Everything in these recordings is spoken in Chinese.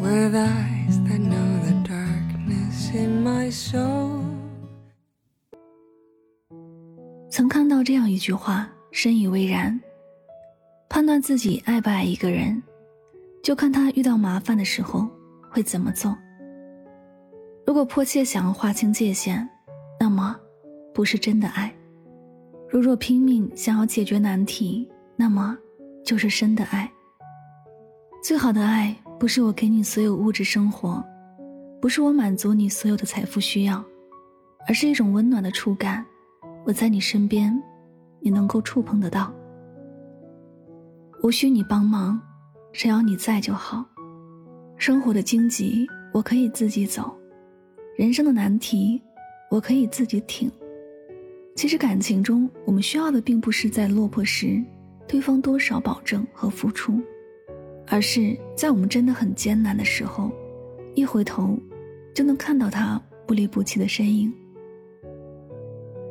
With eyes that know the darkness in my soul 曾看到这样一句话，深以为然。判断自己爱不爱一个人，就看他遇到麻烦的时候会怎么做。如果迫切想要划清界限，那么不是真的爱；如若拼命想要解决难题，那么就是深的爱。最好的爱。不是我给你所有物质生活，不是我满足你所有的财富需要，而是一种温暖的触感。我在你身边，你能够触碰得到。无需你帮忙，只要你在就好。生活的荆棘我可以自己走，人生的难题我可以自己挺。其实感情中，我们需要的并不是在落魄时，对方多少保证和付出。而是在我们真的很艰难的时候，一回头，就能看到他不离不弃的身影。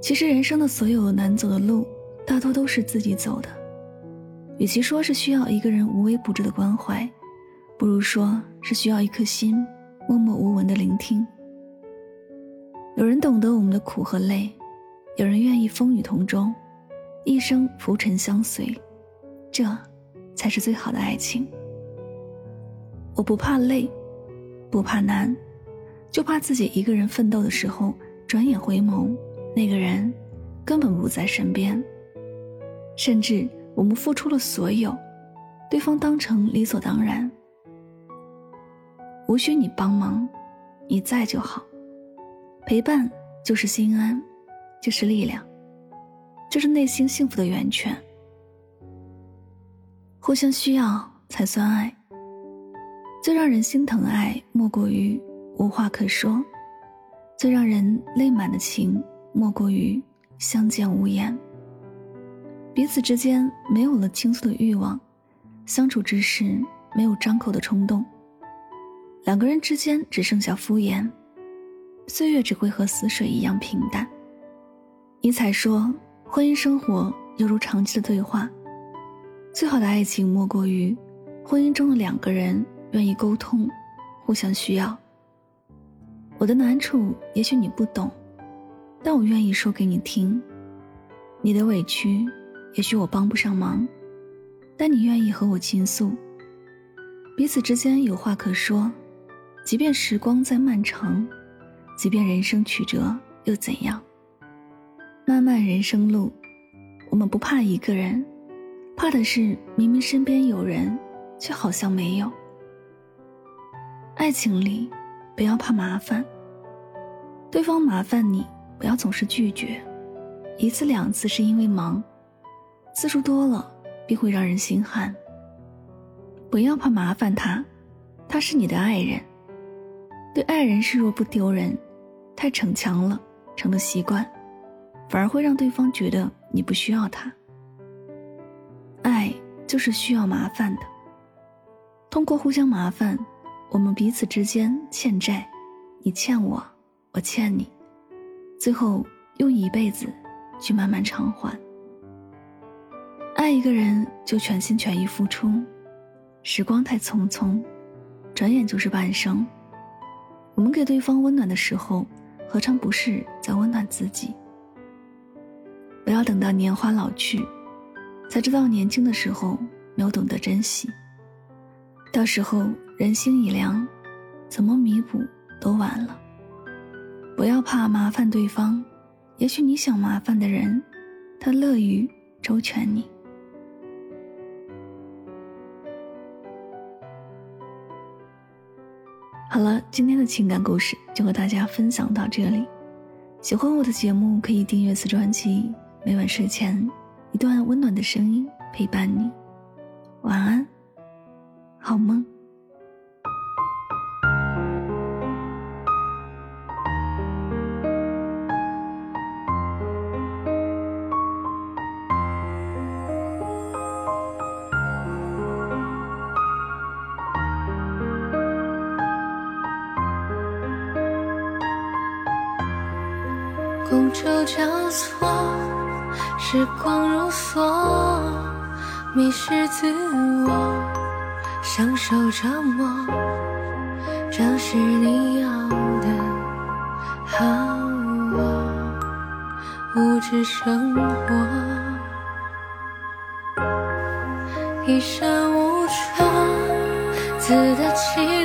其实人生的所有难走的路，大多都是自己走的。与其说是需要一个人无微不至的关怀，不如说是需要一颗心默默无闻的聆听。有人懂得我们的苦和累，有人愿意风雨同舟，一生浮沉相随，这，才是最好的爱情。我不怕累，不怕难，就怕自己一个人奋斗的时候，转眼回眸，那个人根本不在身边。甚至我们付出了所有，对方当成理所当然。无需你帮忙，你在就好。陪伴就是心安，就是力量，就是内心幸福的源泉。互相需要才算爱。最让人心疼爱，莫过于无话可说；最让人泪满的情，莫过于相见无言。彼此之间没有了倾诉的欲望，相处之时没有张口的冲动，两个人之间只剩下敷衍，岁月只会和死水一样平淡。尼采说：“婚姻生活犹如长期的对话，最好的爱情莫过于婚姻中的两个人。”愿意沟通，互相需要。我的难处也许你不懂，但我愿意说给你听。你的委屈也许我帮不上忙，但你愿意和我倾诉。彼此之间有话可说，即便时光再漫长，即便人生曲折又怎样？漫漫人生路，我们不怕一个人，怕的是明明身边有人，却好像没有。爱情里，不要怕麻烦。对方麻烦你，不要总是拒绝。一次两次是因为忙，次数多了必会让人心寒。不要怕麻烦他，他是你的爱人。对爱人示弱不丢人，太逞强了，成了习惯，反而会让对方觉得你不需要他。爱就是需要麻烦的，通过互相麻烦。我们彼此之间欠债，你欠我，我欠你，最后用一辈子去慢慢偿还。爱一个人就全心全意付出，时光太匆匆，转眼就是半生。我们给对方温暖的时候，何尝不是在温暖自己？不要等到年华老去，才知道年轻的时候没有懂得珍惜。到时候人心已凉，怎么弥补都晚了。不要怕麻烦对方，也许你想麻烦的人，他乐于周全你。好了，今天的情感故事就和大家分享到这里。喜欢我的节目，可以订阅此专辑。每晚睡前，一段温暖的声音陪伴你。晚安。好梦。觥筹交错，时光如梭，迷失自我，享受折磨，这是你要的好我，物质生活，一身无常，自得其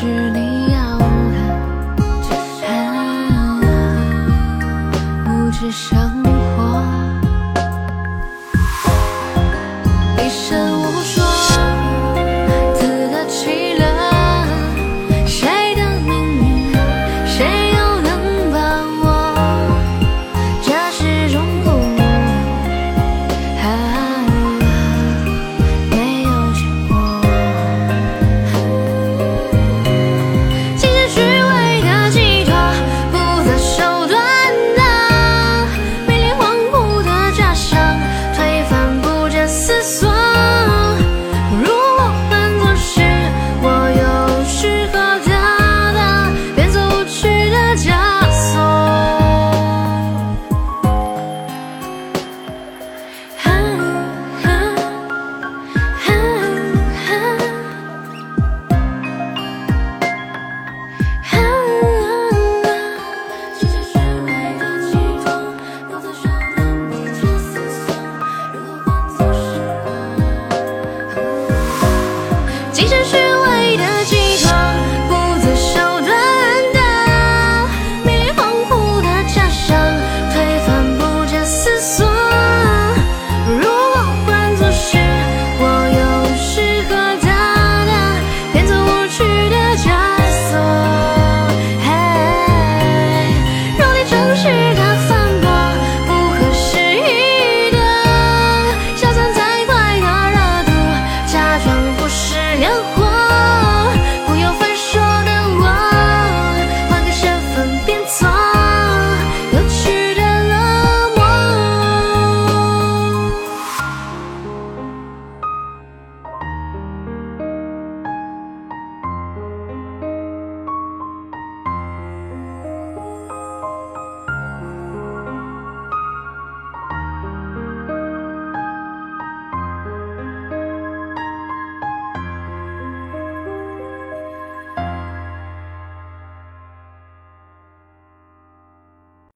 是你要的解药